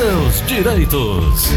seus direitos.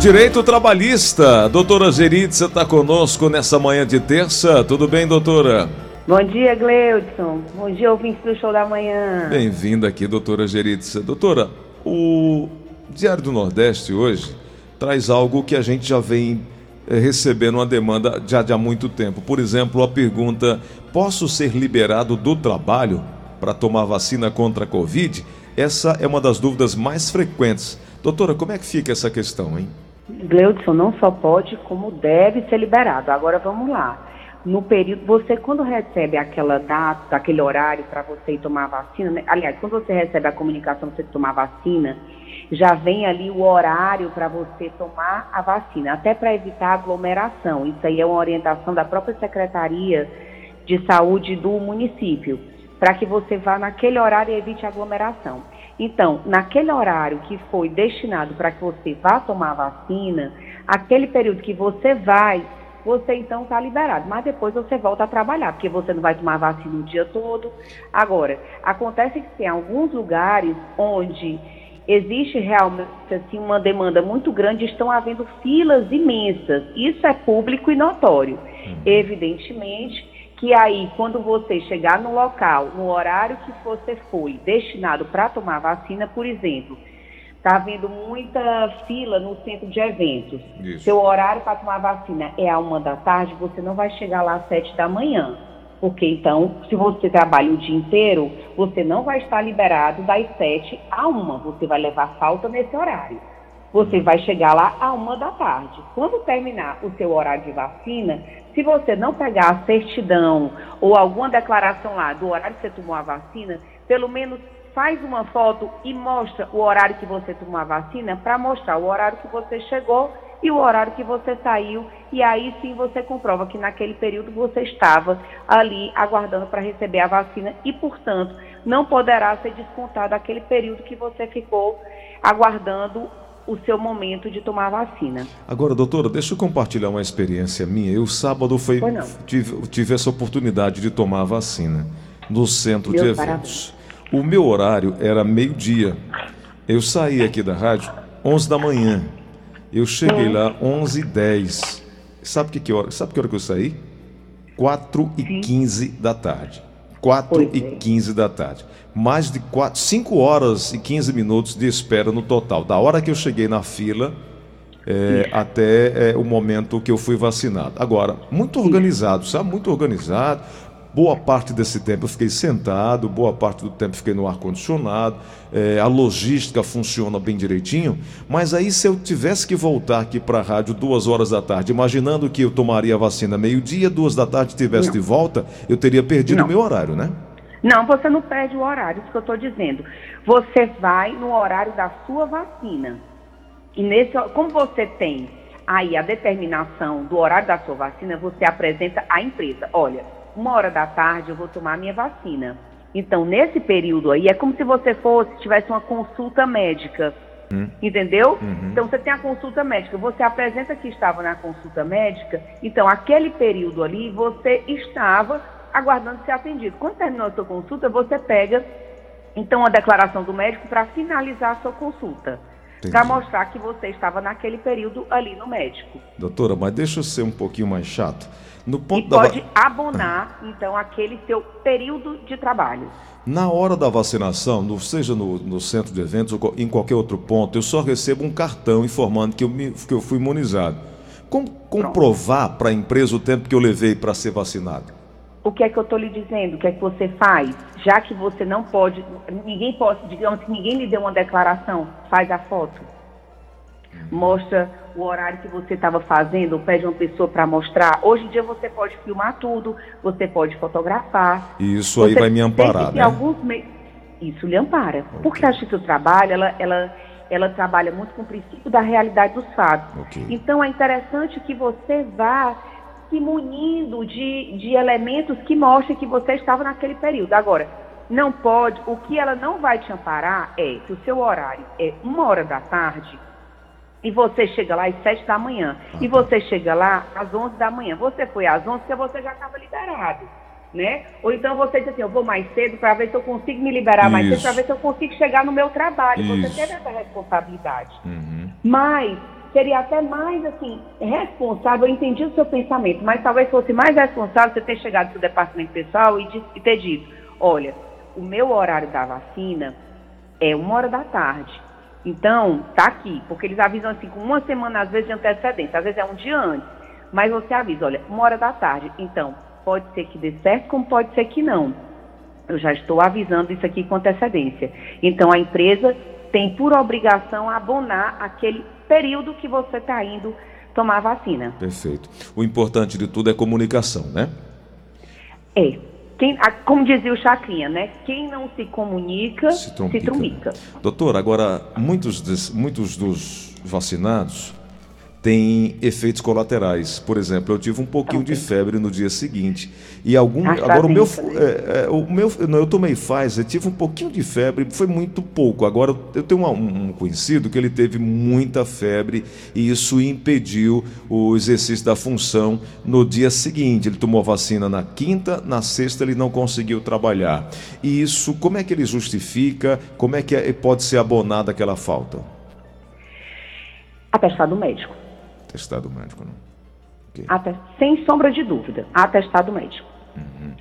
Direito trabalhista. Doutora Geritza está conosco nessa manhã de terça. Tudo bem, doutora? Bom dia, Gleudson. Bom dia, ouvintes do Show da Manhã. Bem-vinda aqui, doutora Geritza. Doutora, o Diário do Nordeste hoje traz algo que a gente já vem eh, recebendo uma demanda já de há muito tempo. Por exemplo, a pergunta: posso ser liberado do trabalho para tomar vacina contra a Covid? Essa é uma das dúvidas mais frequentes. Doutora, como é que fica essa questão, hein? Gleudson não só pode, como deve ser liberado. Agora vamos lá. No período, você quando recebe aquela data, aquele horário para você ir tomar vacina, né? aliás, quando você recebe a comunicação para você tomar vacina, já vem ali o horário para você tomar a vacina, até para evitar aglomeração. Isso aí é uma orientação da própria Secretaria de Saúde do município, para que você vá naquele horário e evite aglomeração. Então, naquele horário que foi destinado para que você vá tomar a vacina, aquele período que você vai, você então está liberado. Mas depois você volta a trabalhar, porque você não vai tomar vacina o dia todo. Agora, acontece que tem alguns lugares onde existe realmente assim, uma demanda muito grande, estão havendo filas imensas. Isso é público e notório. Uhum. Evidentemente que aí, quando você chegar no local, no horário que você foi destinado para tomar vacina, por exemplo, está havendo muita fila no centro de eventos. Isso. Seu horário para tomar vacina é a uma da tarde, você não vai chegar lá às sete da manhã. Porque então, se você trabalha o dia inteiro, você não vai estar liberado das sete a uma. Você vai levar falta nesse horário. Você vai chegar lá a uma da tarde. Quando terminar o seu horário de vacina, se você não pegar a certidão ou alguma declaração lá do horário que você tomou a vacina, pelo menos faz uma foto e mostra o horário que você tomou a vacina para mostrar o horário que você chegou e o horário que você saiu. E aí sim você comprova que naquele período você estava ali aguardando para receber a vacina e, portanto, não poderá ser descontado aquele período que você ficou aguardando o seu momento de tomar a vacina. Agora, doutora, deixa eu compartilhar uma experiência minha. Eu, sábado, foi, tive, tive, essa oportunidade de tomar a vacina no centro de eventos. Parabéns. O meu horário era meio-dia. Eu saí aqui da rádio 11 da manhã. Eu cheguei hum. lá 11 e 10. Sabe que, que hora? Sabe que hora que eu saí? 4 e Sim. 15 da tarde. 4 e 15 é. da tarde. Mais de 4, 5 horas e 15 minutos de espera no total. Da hora que eu cheguei na fila é, até é, o momento que eu fui vacinado. Agora, muito organizado, sabe? Muito organizado. Boa parte desse tempo eu fiquei sentado, boa parte do tempo fiquei no ar-condicionado, é, a logística funciona bem direitinho, mas aí se eu tivesse que voltar aqui para a rádio duas horas da tarde, imaginando que eu tomaria a vacina meio-dia, duas da tarde tivesse não. de volta, eu teria perdido o meu horário, né? Não, você não perde o horário, isso que eu estou dizendo. Você vai no horário da sua vacina. E nesse, como você tem aí a determinação do horário da sua vacina, você apresenta à empresa, olha, uma hora da tarde eu vou tomar minha vacina. Então, nesse período aí, é como se você fosse, tivesse uma consulta médica. Hum. Entendeu? Uhum. Então, você tem a consulta médica, você apresenta que estava na consulta médica, então, aquele período ali, você estava aguardando ser atendido. Quando terminou a sua consulta, você pega, então, a declaração do médico para finalizar a sua consulta para mostrar que você estava naquele período ali no médico. Doutora, mas deixa eu ser um pouquinho mais chato. No ponto e da pode abonar, então, aquele seu período de trabalho. Na hora da vacinação, no, seja no, no, centro de eventos ou em qualquer outro ponto, eu só recebo um cartão informando que eu, me, que eu fui imunizado. Como comprovar para a empresa o tempo que eu levei para ser vacinado? O que é que eu estou lhe dizendo? O que é que você faz? Já que você não pode, ninguém pode, digamos que ninguém lhe deu uma declaração, faz a foto. Mostra o horário que você estava fazendo, ou pede uma pessoa para mostrar. Hoje em dia você pode filmar tudo, você pode fotografar. Isso aí vai me amparar, né? Alguns me... Isso lhe ampara. Okay. Porque a do Trabalho, ela, ela, ela trabalha muito com o princípio da realidade dos fatos. Okay. Então é interessante que você vá se munindo de, de elementos que mostrem que você estava naquele período. Agora, não pode, o que ela não vai te amparar é que o seu horário é uma hora da tarde, e você chega lá às sete da manhã, e você chega lá às onze da manhã. Você foi às onze porque você já estava liberado. né? Ou então você diz assim, eu vou mais cedo para ver se eu consigo me liberar Isso. mais cedo, para ver se eu consigo chegar no meu trabalho. Isso. Você teve essa responsabilidade. Uhum. Mas seria até mais assim, responsável, eu entendi o seu pensamento, mas talvez fosse mais responsável você ter chegado para o departamento pessoal e, e ter dito, olha, o meu horário da vacina é uma hora da tarde. Então, tá aqui, porque eles avisam assim com uma semana, às vezes, de antecedência, às vezes é um dia antes. Mas você avisa, olha, uma hora da tarde. Então, pode ser que dê certo, como pode ser que não. Eu já estou avisando isso aqui com antecedência. Então, a empresa tem por obrigação abonar aquele período que você está indo tomar a vacina. Perfeito. O importante de tudo é comunicação, né? É. Quem, como dizia o Chacrinha, né? Quem não se comunica, se trompica. Se. Doutor, agora, muitos, des, muitos dos vacinados tem efeitos colaterais. Por exemplo, eu tive um pouquinho de febre no dia seguinte e algum ah, agora o meu, é, é, o meu não, eu tomei Pfizer, tive um pouquinho de febre, foi muito pouco. Agora eu tenho um, um, conhecido que ele teve muita febre e isso impediu o exercício da função no dia seguinte. Ele tomou vacina na quinta, na sexta ele não conseguiu trabalhar. E isso, como é que ele justifica? Como é que é, pode ser abonada aquela falta? Atestado médico. Atestado médico, não? Okay. Até, sem sombra de dúvida, atestado médico. Uhum.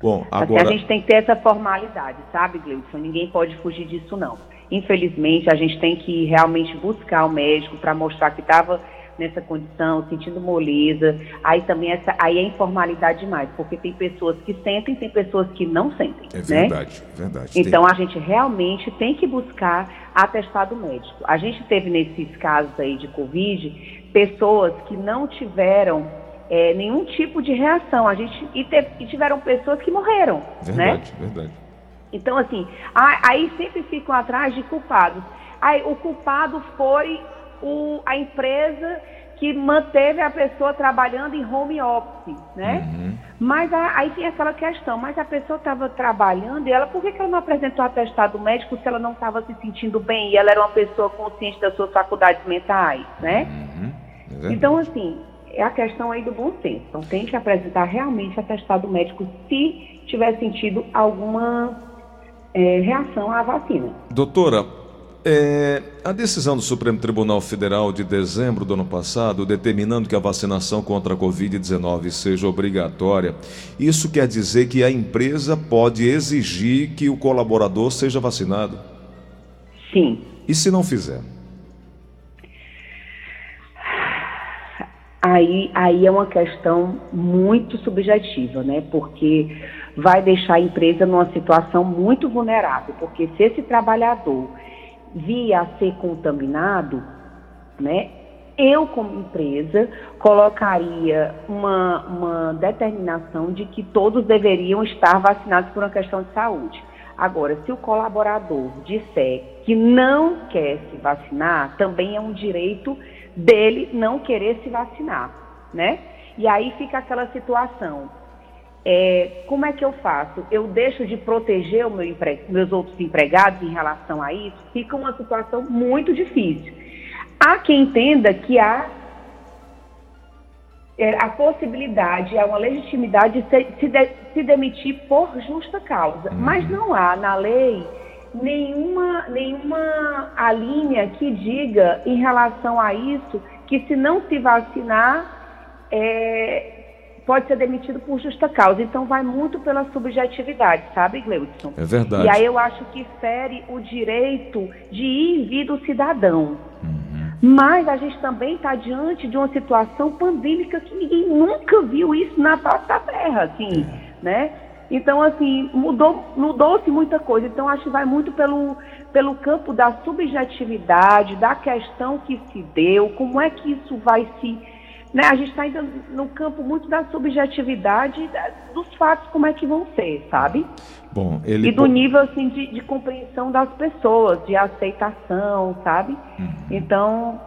Bom, agora... a gente tem que ter essa formalidade, sabe, Gleudson? Ninguém pode fugir disso, não. Infelizmente, a gente tem que realmente buscar o médico para mostrar que estava nessa condição, sentindo moleza. Aí também essa, aí é informalidade demais, porque tem pessoas que sentem, tem pessoas que não sentem. É verdade, né? verdade. Então tem... a gente realmente tem que buscar atestado médico. A gente teve nesses casos aí de Covid pessoas que não tiveram é, nenhum tipo de reação. A gente e, teve, e tiveram pessoas que morreram, verdade, né? Verdade. Então assim, aí sempre ficam atrás de culpados. Aí o culpado foi o, a empresa que manteve a pessoa trabalhando em home office, né? Uhum. Mas a, aí tem aquela questão, mas a pessoa estava trabalhando e ela, por que, que ela não apresentou atestado médico se ela não estava se sentindo bem e ela era uma pessoa consciente das suas faculdades mentais, né? Uhum. É então, assim, é a questão aí do bom senso. Então, tem que apresentar realmente atestado médico se tiver sentido alguma é, reação à vacina. Doutora, é, a decisão do Supremo Tribunal Federal de dezembro do ano passado, determinando que a vacinação contra a Covid-19 seja obrigatória, isso quer dizer que a empresa pode exigir que o colaborador seja vacinado? Sim. E se não fizer? aí, aí é uma questão muito subjetiva, né? Porque vai deixar a empresa numa situação muito vulnerável, porque se esse trabalhador via a ser contaminado, né? Eu, como empresa, colocaria uma, uma determinação de que todos deveriam estar vacinados por uma questão de saúde. Agora, se o colaborador disser que não quer se vacinar, também é um direito dele não querer se vacinar, né? E aí fica aquela situação. É, como é que eu faço? Eu deixo de proteger meu empre... meus outros empregados em relação a isso? Fica uma situação muito difícil. Há quem entenda que há é, a possibilidade, há uma legitimidade de se, se, de, se demitir por justa causa. Uhum. Mas não há na lei nenhuma, nenhuma a linha que diga em relação a isso que se não se vacinar é, pode ser demitido por justa causa. Então vai muito pela subjetividade, sabe, Gleudson? É verdade. E aí eu acho que fere o direito de ir e vir do cidadão. Uhum. Mas a gente também está diante de uma situação pandêmica que ninguém nunca viu isso na face da terra, assim, é. né? Então, assim, mudou, mudou-se muita coisa. Então, acho que vai muito pelo, pelo campo da subjetividade, da questão que se deu, como é que isso vai se. Né? A gente está ainda no campo muito da subjetividade dos fatos, como é que vão ser, sabe? Bom, ele... E do nível assim, de, de compreensão das pessoas, de aceitação, sabe? Uhum. Então,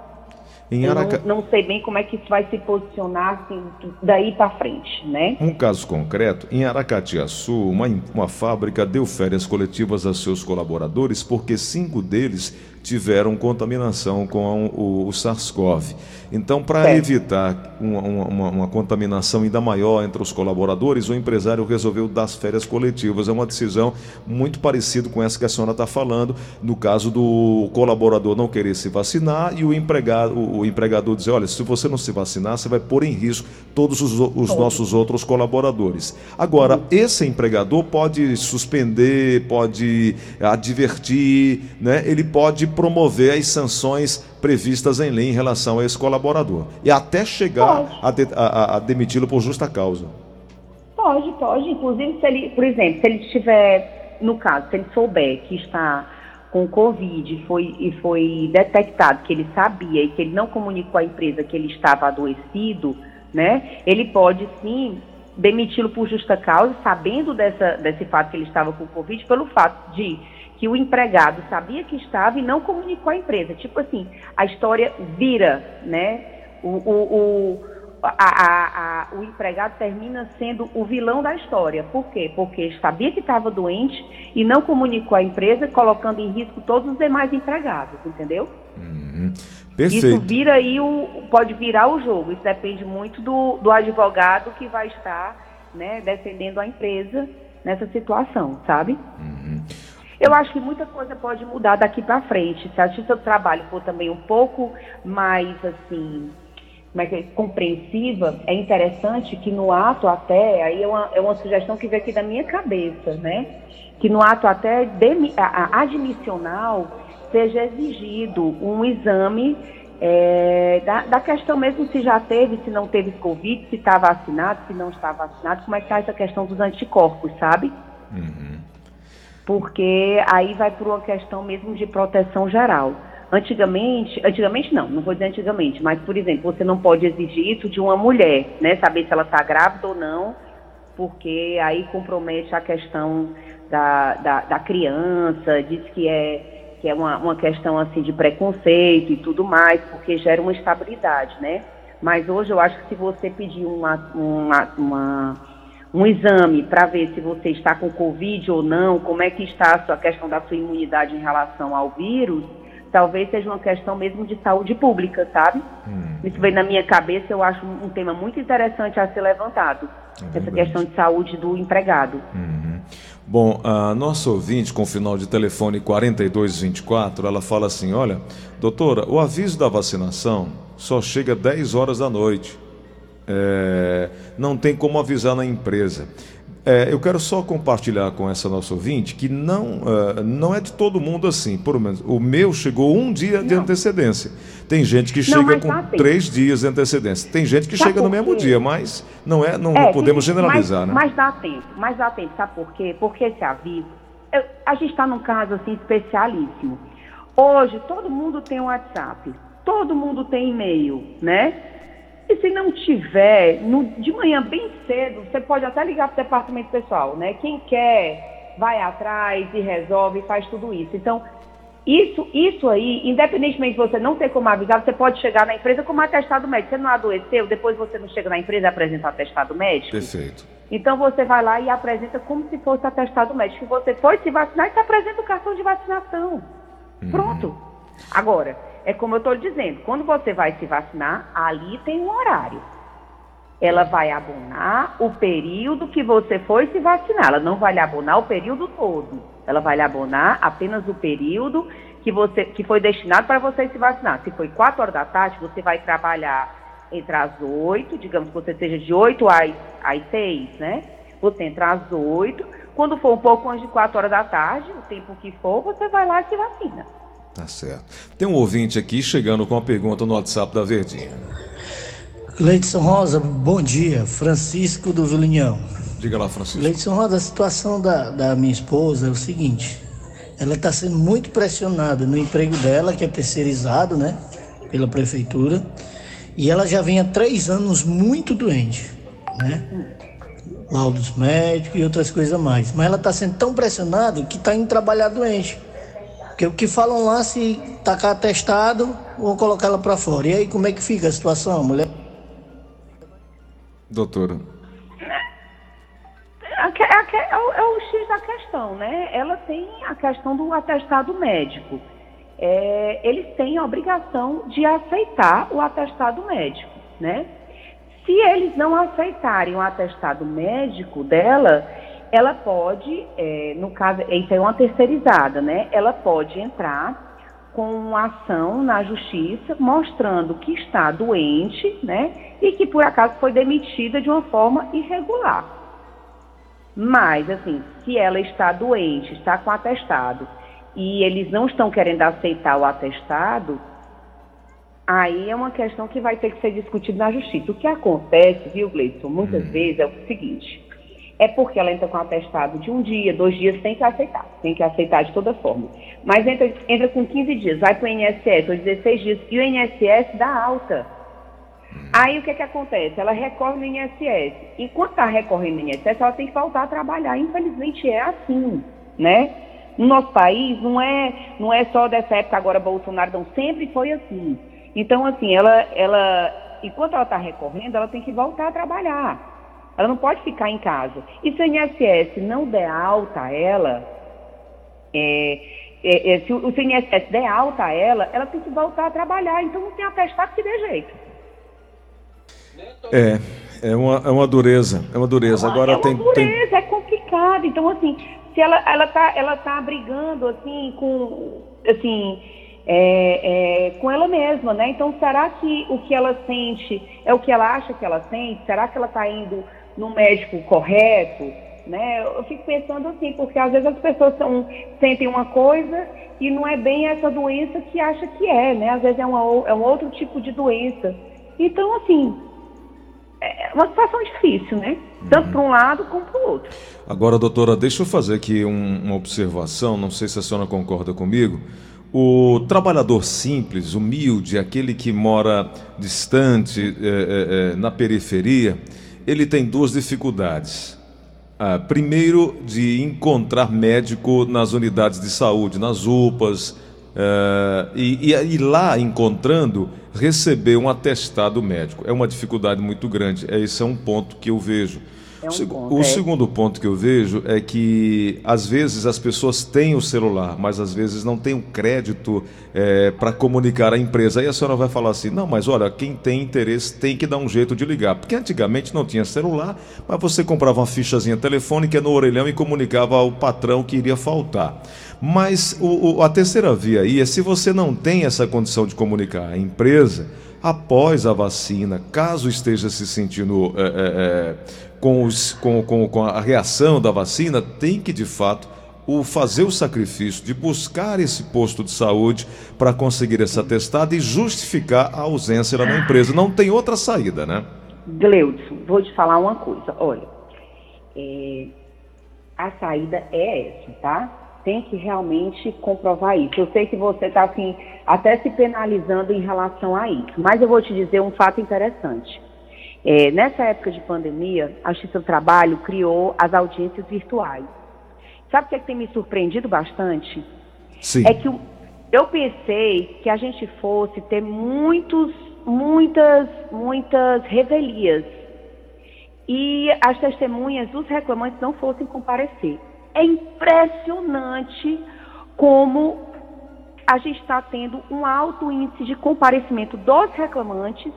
Araca... não, não, sei bem como é que isso vai se posicionar assim, daí para frente, né? Um caso concreto, em Aracatiaçu, uma, uma fábrica deu férias coletivas a seus colaboradores porque cinco deles tiveram contaminação com o, o SARS-CoV. Então, para evitar uma, uma, uma, contaminação ainda maior entre os colaboradores, o empresário resolveu dar as férias coletivas. É uma decisão muito parecida com essa que a senhora está falando, no caso do colaborador não querer se vacinar e o, empregado, o, o empregador dizer: olha, se você não se vacinar, você vai pôr em risco todos os, os nossos outros colaboradores. Agora, esse empregador pode suspender, pode advertir, né? ele pode promover as sanções previstas em lei em relação a esse colaborador. E até chegar a, de, a, a demiti-lo por justa causa. Pode, pode. Inclusive, se ele, por exemplo, se ele estiver, no caso, se ele souber que está com Covid e foi, e foi detectado que ele sabia e que ele não comunicou à empresa que ele estava adoecido, né? Ele pode sim demiti-lo por justa causa, sabendo dessa, desse fato que ele estava com Covid, pelo fato de que o empregado sabia que estava e não comunicou à empresa. Tipo assim, a história vira, né? O, o, o, a, a, a, o empregado termina sendo o vilão da história. Por quê? Porque sabia que estava doente e não comunicou à empresa, colocando em risco todos os demais empregados, entendeu? Uhum. Perfeito. Isso vira aí o, pode virar o jogo. Isso depende muito do, do advogado que vai estar né, defendendo a empresa nessa situação, sabe? Uhum. Eu acho que muita coisa pode mudar daqui para frente. Se a justiça do trabalho for também um pouco mais assim, mais é, compreensiva, é interessante que no ato até, aí é uma, é uma sugestão que veio aqui da minha cabeça, né? Que no ato até de, a, admissional seja exigido um exame é, da, da, questão mesmo se já teve, se não teve Covid, se está vacinado, se não está vacinado, como é que está essa questão dos anticorpos, sabe? Uhum porque aí vai por uma questão mesmo de proteção geral. Antigamente, antigamente não, não vou dizer antigamente, mas, por exemplo, você não pode exigir isso de uma mulher, né? Saber se ela está grávida ou não, porque aí compromete a questão da, da, da criança, diz que é, que é uma, uma questão assim de preconceito e tudo mais, porque gera uma estabilidade, né? Mas hoje eu acho que se você pedir uma, uma, uma um exame para ver se você está com Covid ou não, como é que está a sua questão da sua imunidade em relação ao vírus, talvez seja uma questão mesmo de saúde pública, sabe? Hum. Isso vem na minha cabeça, eu acho um tema muito interessante a ser levantado. É essa questão de saúde do empregado. Uhum. Bom, a nossa ouvinte com o final de telefone 4224, ela fala assim: olha, doutora, o aviso da vacinação só chega 10 horas da noite é, não tem como avisar na empresa. É, eu quero só compartilhar com essa nossa ouvinte que não, uh, não é de todo mundo assim. Por menos, o meu chegou um dia não. de antecedência. Tem gente que chega não, com tá três dias de antecedência. Tem gente que chega no mesmo dia, mas não é, não, é, não podemos generalizar, mas, né? Mas dá tempo, mas dá tempo. Sabe por quê? Porque esse aviso, eu, a gente está num caso assim especialíssimo. Hoje todo mundo tem WhatsApp, todo mundo tem e-mail, né? E se não tiver, no, de manhã bem cedo, você pode até ligar para o departamento pessoal, né? Quem quer, vai atrás e resolve, faz tudo isso. Então, isso, isso aí, independentemente de você não ter como avisar, você pode chegar na empresa com um atestado médico. Você não adoeceu, depois você não chega na empresa e apresenta o atestado médico? Perfeito. Então você vai lá e apresenta como se fosse atestado médico. Você foi se vacinar e você apresenta o cartão de vacinação. Uhum. Pronto. Agora, é como eu estou dizendo, quando você vai se vacinar, ali tem um horário. Ela vai abonar o período que você foi se vacinar. Ela não vai lhe abonar o período todo. Ela vai lhe abonar apenas o período que, você, que foi destinado para você se vacinar. Se foi 4 horas da tarde, você vai trabalhar entre as 8, digamos que você seja de 8 às, às 6, né? Você entra às 8. Quando for um pouco antes de 4 horas da tarde, o tempo que for, você vai lá e se vacina. Tá certo. Tem um ouvinte aqui chegando com uma pergunta no WhatsApp da Verdinha. Leidson Rosa, bom dia. Francisco do Vilinhão. Diga lá, Francisco. Leidson Rosa, a situação da, da minha esposa é o seguinte: ela está sendo muito pressionada no emprego dela, que é terceirizado, né, pela prefeitura, e ela já vem há três anos muito doente, né? Laudos médicos e outras coisas mais. Mas ela está sendo tão pressionada que está indo trabalhar doente. Porque o que falam lá, se tacar atestado, vão colocar ela para fora. E aí, como é que fica a situação, mulher? Doutora. É, é, o, o X da questão, né? Ela tem a questão do atestado médico. é, eles têm a obrigação de aceitar o atestado médico, né? Se eles não aceitarem o atestado médico dela, ela pode, é, no caso, isso é uma terceirizada, né? Ela pode entrar com uma ação na justiça mostrando que está doente, né? E que por acaso foi demitida de uma forma irregular. Mas, assim, se ela está doente, está com atestado, e eles não estão querendo aceitar o atestado, aí é uma questão que vai ter que ser discutida na justiça. O que acontece, viu, Gleison, muitas hum. vezes é o seguinte é porque ela entra com atestado de um dia, dois dias, tem que aceitar, tem que aceitar de toda forma. Mas entra, entra com 15 dias, vai para o INSS, ou 16 dias, e o INSS dá alta. Aí o que, que acontece? Ela recorre no INSS. Enquanto está recorrendo no INSS, ela tem que voltar a trabalhar. Infelizmente é assim, né? No nosso país não é, não é só dessa época agora Bolsonaro, não, sempre foi assim. Então, assim, ela, ela enquanto ela está recorrendo, ela tem que voltar a trabalhar. Ela não pode ficar em casa. E se o INSS não der alta a ela, é, é, é, se, o, se o INSS der alta a ela, ela tem que voltar a trabalhar. Então não tem atestado que dê jeito. É, é uma, é uma dureza, é uma dureza. Agora é uma tem, dureza, tem... é complicado. Então, assim, se ela, ela tá, ela tá brigando, assim, com, assim, é, é, com ela mesma, né? Então, será que o que ela sente é o que ela acha que ela sente? Será que ela está indo no médico correto, né? Eu fico pensando assim, porque às vezes as pessoas são, sentem uma coisa e não é bem essa doença que acha que é, né? Às vezes é, uma, é um outro tipo de doença. Então, assim, é uma situação difícil, né? Tanto para um lado como para o outro. Agora, doutora, deixa eu fazer aqui um, uma observação, não sei se a senhora concorda comigo. O trabalhador simples, humilde, aquele que mora distante, é, é, na periferia, ele tem duas dificuldades. Ah, primeiro, de encontrar médico nas unidades de saúde, nas UPAs, ah, e, e, e, lá encontrando, receber um atestado médico. É uma dificuldade muito grande. Esse é um ponto que eu vejo. É um ponto, o é. segundo ponto que eu vejo é que às vezes as pessoas têm o celular, mas às vezes não têm o crédito é, para comunicar à empresa. Aí a senhora vai falar assim: não, mas olha, quem tem interesse tem que dar um jeito de ligar. Porque antigamente não tinha celular, mas você comprava uma fichazinha telefônica no orelhão e comunicava ao patrão que iria faltar. Mas o, o, a terceira via aí é se você não tem essa condição de comunicar à empresa após a vacina, caso esteja se sentindo é, é, com, os, com, com, com a reação da vacina, tem que de fato o fazer o sacrifício de buscar esse posto de saúde para conseguir esse atestado e justificar a ausência lá na empresa. Não tem outra saída, né? Gleudson, vou te falar uma coisa. Olha, é, a saída é essa, tá? Tem que realmente comprovar isso. Eu sei que você está assim, até se penalizando em relação a isso, mas eu vou te dizer um fato interessante. É, nessa época de pandemia, a Justiça do Trabalho criou as audiências virtuais. Sabe o que, é que tem me surpreendido bastante? Sim. É que eu pensei que a gente fosse ter muitos, muitas, muitas revelias e as testemunhas dos reclamantes não fossem comparecer. É impressionante como a gente está tendo um alto índice de comparecimento dos reclamantes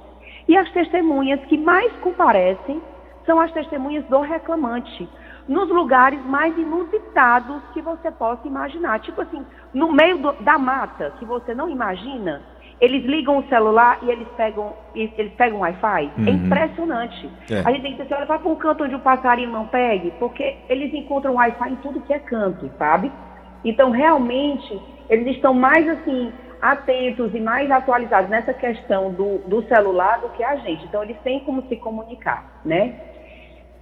e as testemunhas que mais comparecem são as testemunhas do reclamante, nos lugares mais inusitados que você possa imaginar. Tipo assim, no meio do, da mata, que você não imagina, eles ligam o celular e eles pegam, eles pegam Wi-Fi. É uhum. É impressionante. É. A gente tem que dizer, olha, vai para um canto onde o passarinho não pegue, porque eles encontram Wi-Fi em tudo que é canto, sabe? Então, realmente, eles estão mais assim atentos e mais atualizados nessa questão do, do celular do que a gente. Então, eles têm como se comunicar, né?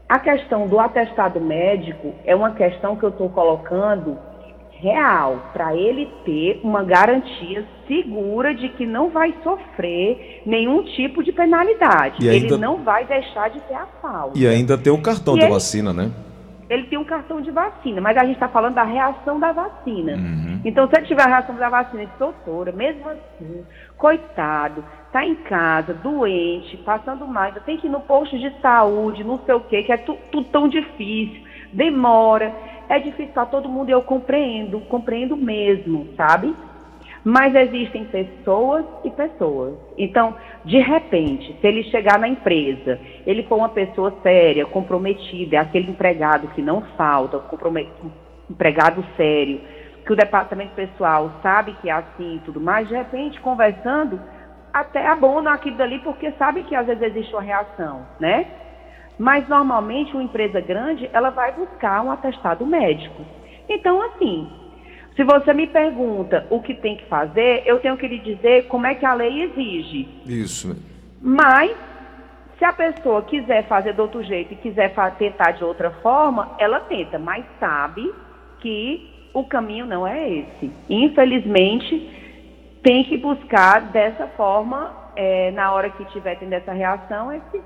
A questão do atestado médico é uma questão que eu estou colocando real, para ele ter uma garantia segura de que não vai sofrer nenhum tipo de penalidade. Ainda... Ele não vai deixar de ter a falta. E ainda tem o cartão e de ele... vacina, né? Ele tem um cartão de vacina, mas a gente está falando da reação da vacina. Uhum. Então, se ele tiver a reação da vacina de doutora, mesmo assim, coitado, está em casa, doente, passando mais, tem que ir no posto de saúde, não sei o quê, que é tudo tu, tão difícil, demora, é difícil para todo mundo e eu compreendo, compreendo mesmo, sabe? Mas existem pessoas e pessoas. Então, de repente, se ele chegar na empresa, ele for uma pessoa séria, comprometida, é aquele empregado que não falta, empregado sério, que o departamento pessoal sabe que é assim e tudo mais, de repente, conversando, até abona aquilo dali, porque sabe que às vezes existe uma reação, né? Mas normalmente uma empresa grande, ela vai buscar um atestado médico. Então, assim, se você me pergunta o que tem que fazer, eu tenho que lhe dizer como é que a lei exige. Isso. Mas, se a pessoa quiser fazer de outro jeito e quiser tentar de outra forma, ela tenta, mas sabe que o caminho não é esse. Infelizmente, tem que buscar dessa forma, é, na hora que tiver tendo essa reação, esse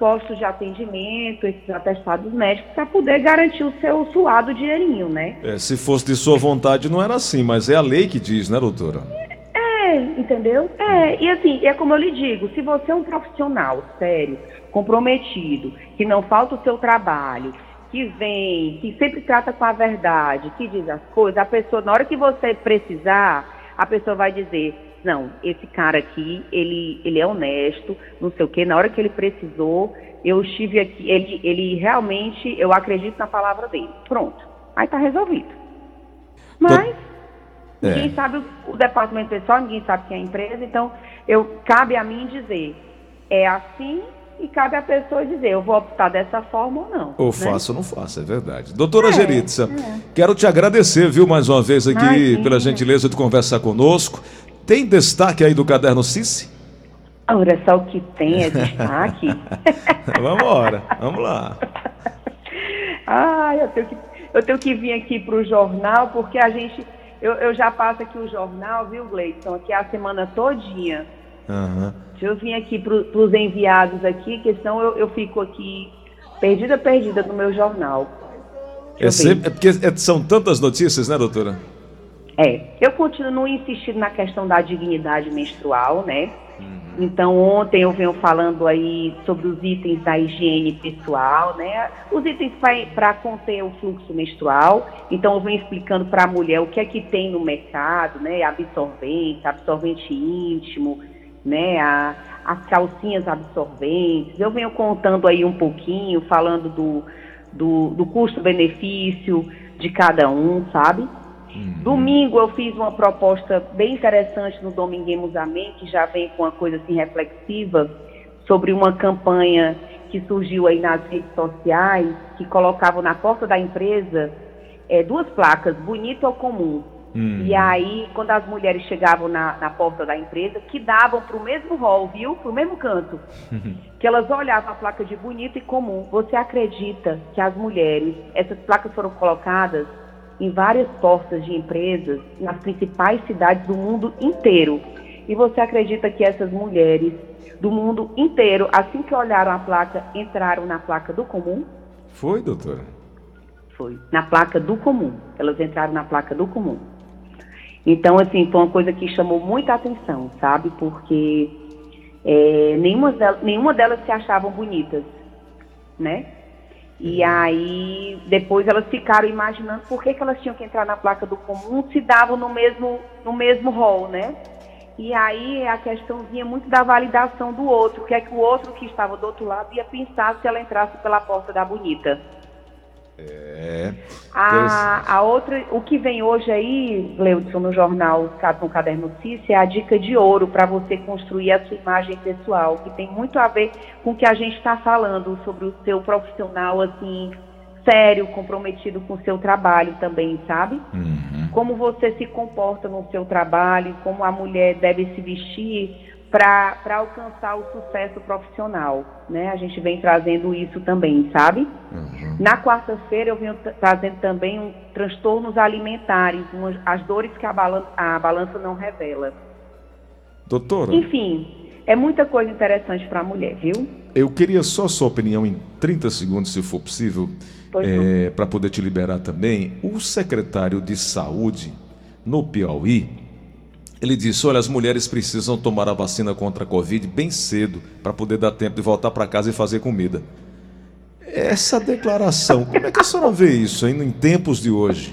postos de atendimento, esses atestados médicos, para poder garantir o seu suado dinheirinho, né? É, se fosse de sua vontade, não era assim, mas é a lei que diz, né, doutora? É, entendeu? É, e assim, é como eu lhe digo, se você é um profissional sério, comprometido, que não falta o seu trabalho, que vem, que sempre trata com a verdade, que diz as coisas, a pessoa, na hora que você precisar, a pessoa vai dizer, não, esse cara aqui, ele, ele é honesto, não sei o quê, na hora que ele precisou, eu estive aqui, ele, ele realmente, eu acredito na palavra dele. Pronto, aí está resolvido. Mas Tô... ninguém é. sabe o, o, departamento pessoal, ninguém sabe quem é a empresa, então eu cabe a mim dizer, é assim e cabe à pessoa dizer, eu vou optar dessa forma ou não. Ou né? faço ou não faço, é verdade. Doutora é, Geritza, é. quero te agradecer, viu, mais uma vez aqui, Imagina. pela gentileza de conversar conosco. Tem destaque aí do caderno Cici? Olha só o que tem é destaque. vamos embora, vamos lá. Ah, eu tenho que, eu tenho que vir aqui para o jornal, porque a gente. Eu, eu já passo aqui o jornal, viu, Gleison? Aqui a semana todinha. Uhum. Deixa eu vir aqui para os enviados aqui, que senão eu, eu fico aqui perdida, perdida no meu jornal. É, sempre, é, porque é, são tantas notícias, né, doutora? É, eu continuo insistindo na questão da dignidade menstrual, né? Uhum. Então, ontem eu venho falando aí sobre os itens da higiene pessoal, né? Os itens para conter o fluxo menstrual. Então, eu venho explicando para a mulher o que é que tem no mercado, né? Absorvente, absorvente íntimo, né? A, as calcinhas absorventes. Eu venho contando aí um pouquinho, falando do, do, do custo-benefício de cada um, sabe? Uhum. Domingo eu fiz uma proposta bem interessante no Dominguemos Amém, que já vem com uma coisa assim reflexiva, sobre uma campanha que surgiu aí nas redes sociais, que colocavam na porta da empresa é, duas placas, bonito ou comum. Uhum. E aí, quando as mulheres chegavam na, na porta da empresa, que davam para o mesmo hall, viu? Para o mesmo canto. Uhum. Que elas olhavam a placa de bonito e comum. Você acredita que as mulheres, essas placas foram colocadas em várias portas de empresas nas principais cidades do mundo inteiro. E você acredita que essas mulheres do mundo inteiro, assim que olharam a placa, entraram na placa do comum? Foi, doutora? Foi, na placa do comum. Elas entraram na placa do comum. Então, assim, foi uma coisa que chamou muita atenção, sabe? Porque é, nenhuma, delas, nenhuma delas se achavam bonitas, né? E aí, depois elas ficaram imaginando por que, que elas tinham que entrar na placa do comum se davam no mesmo, no mesmo rol, né? E aí a questão vinha muito da validação do outro, o que é que o outro que estava do outro lado ia pensar se ela entrasse pela porta da bonita. É. A, a outra, o que vem hoje aí, Leudson, no jornal no Caderno Notícia, é a dica de ouro para você construir a sua imagem pessoal, que tem muito a ver com o que a gente está falando sobre o seu profissional, assim, sério, comprometido com o seu trabalho também, sabe? Uhum. Como você se comporta no seu trabalho, como a mulher deve se vestir para alcançar o sucesso profissional, né? A gente vem trazendo isso também, sabe? Uhum. Na quarta-feira eu venho trazendo também um transtornos alimentares, umas, as dores que a balança, a balança não revela. Doutora. Enfim, é muita coisa interessante para a mulher, viu? Eu queria só sua opinião em 30 segundos, se for possível, é, para poder te liberar também. O secretário de Saúde no Piauí, ele disse: Olha, as mulheres precisam tomar a vacina contra a Covid bem cedo para poder dar tempo de voltar para casa e fazer comida. Essa declaração, como é que a senhora vê isso ainda em tempos de hoje?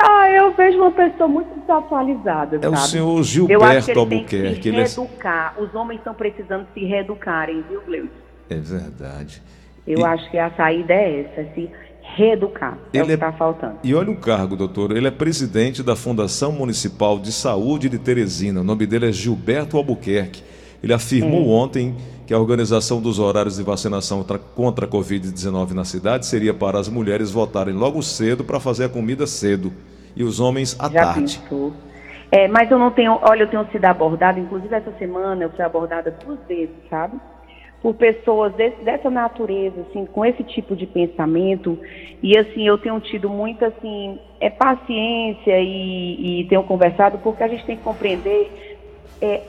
Ah, eu eu vejo uma pessoa muito desatualizada, é sabe? o senhor Gilberto Albuquerque. Tem que se reeducar. É... Os homens estão precisando se reeducarem, viu, Gleus? É verdade. Eu e... acho que a saída é essa, se reeducar. É ele o que está é... faltando. E olha o cargo, doutor. Ele é presidente da Fundação Municipal de Saúde de Teresina. O nome dele é Gilberto Albuquerque. Ele afirmou é. ontem que a organização dos horários de vacinação contra a Covid-19 na cidade seria para as mulheres votarem logo cedo para fazer a comida cedo e os homens à Já tarde. Pensou. É, mas eu não tenho, olha, eu tenho sido abordada, inclusive essa semana eu fui abordada duas vezes, sabe? Por pessoas desse, dessa natureza, assim, com esse tipo de pensamento. E assim, eu tenho tido muita assim, é, paciência e, e tenho conversado, porque a gente tem que compreender é,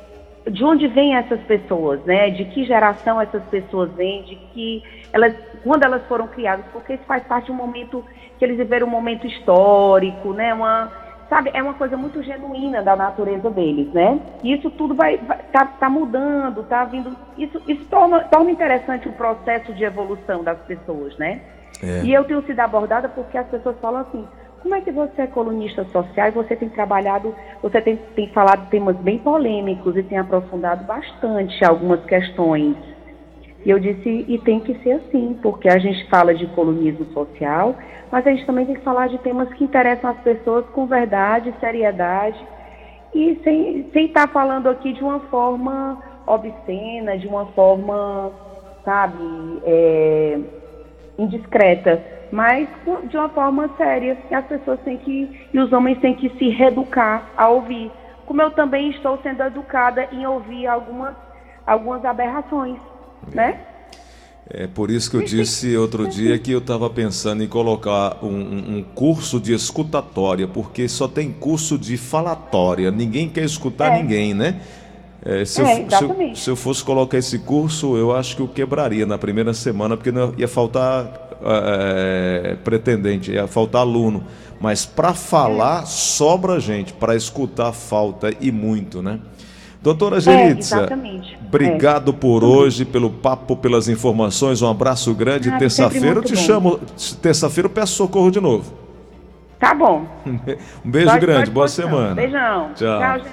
de onde vêm essas pessoas, né? De que geração essas pessoas vêm, de que elas, quando elas foram criadas, porque isso faz parte de um momento que eles viveram um momento histórico, né? Uma, sabe, é uma coisa muito genuína da natureza deles, né? E isso tudo vai, vai tá, tá, mudando, tá vindo, isso, isso torna, torna interessante o processo de evolução das pessoas, né? É. E eu tenho sido abordada porque as pessoas falam assim, como é que você é colunista social e você tem trabalhado, você tem, tem falado temas bem polêmicos e tem aprofundado bastante algumas questões. E eu disse, e tem que ser assim, porque a gente fala de colunismo social, mas a gente também tem que falar de temas que interessam as pessoas com verdade, seriedade, e sem, sem estar tá falando aqui de uma forma obscena, de uma forma, sabe, é, indiscreta mas de uma forma séria. E as pessoas têm que, e os homens têm que se reeducar a ouvir. Como eu também estou sendo educada em ouvir algumas, algumas aberrações, né? É por isso que eu disse outro dia que eu estava pensando em colocar um, um, curso de escutatória, porque só tem curso de falatória, ninguém quer escutar é. ninguém, né? É, se, é, eu, se, eu, se, eu, fosse colocar esse curso, eu acho que eu quebraria na primeira semana, porque não, ia faltar é, pretendente, ia faltar aluno. Mas para falar, sobra gente, para escutar, falta e muito, né? Doutora Geritza, é, obrigado é. por hoje, pelo papo, pelas informações. Um abraço grande. Ah, terça-feira eu te bom. chamo. Terça-feira eu peço socorro de novo. Tá bom. um beijo grande, boa semana. Beijão. Tchau. Tchau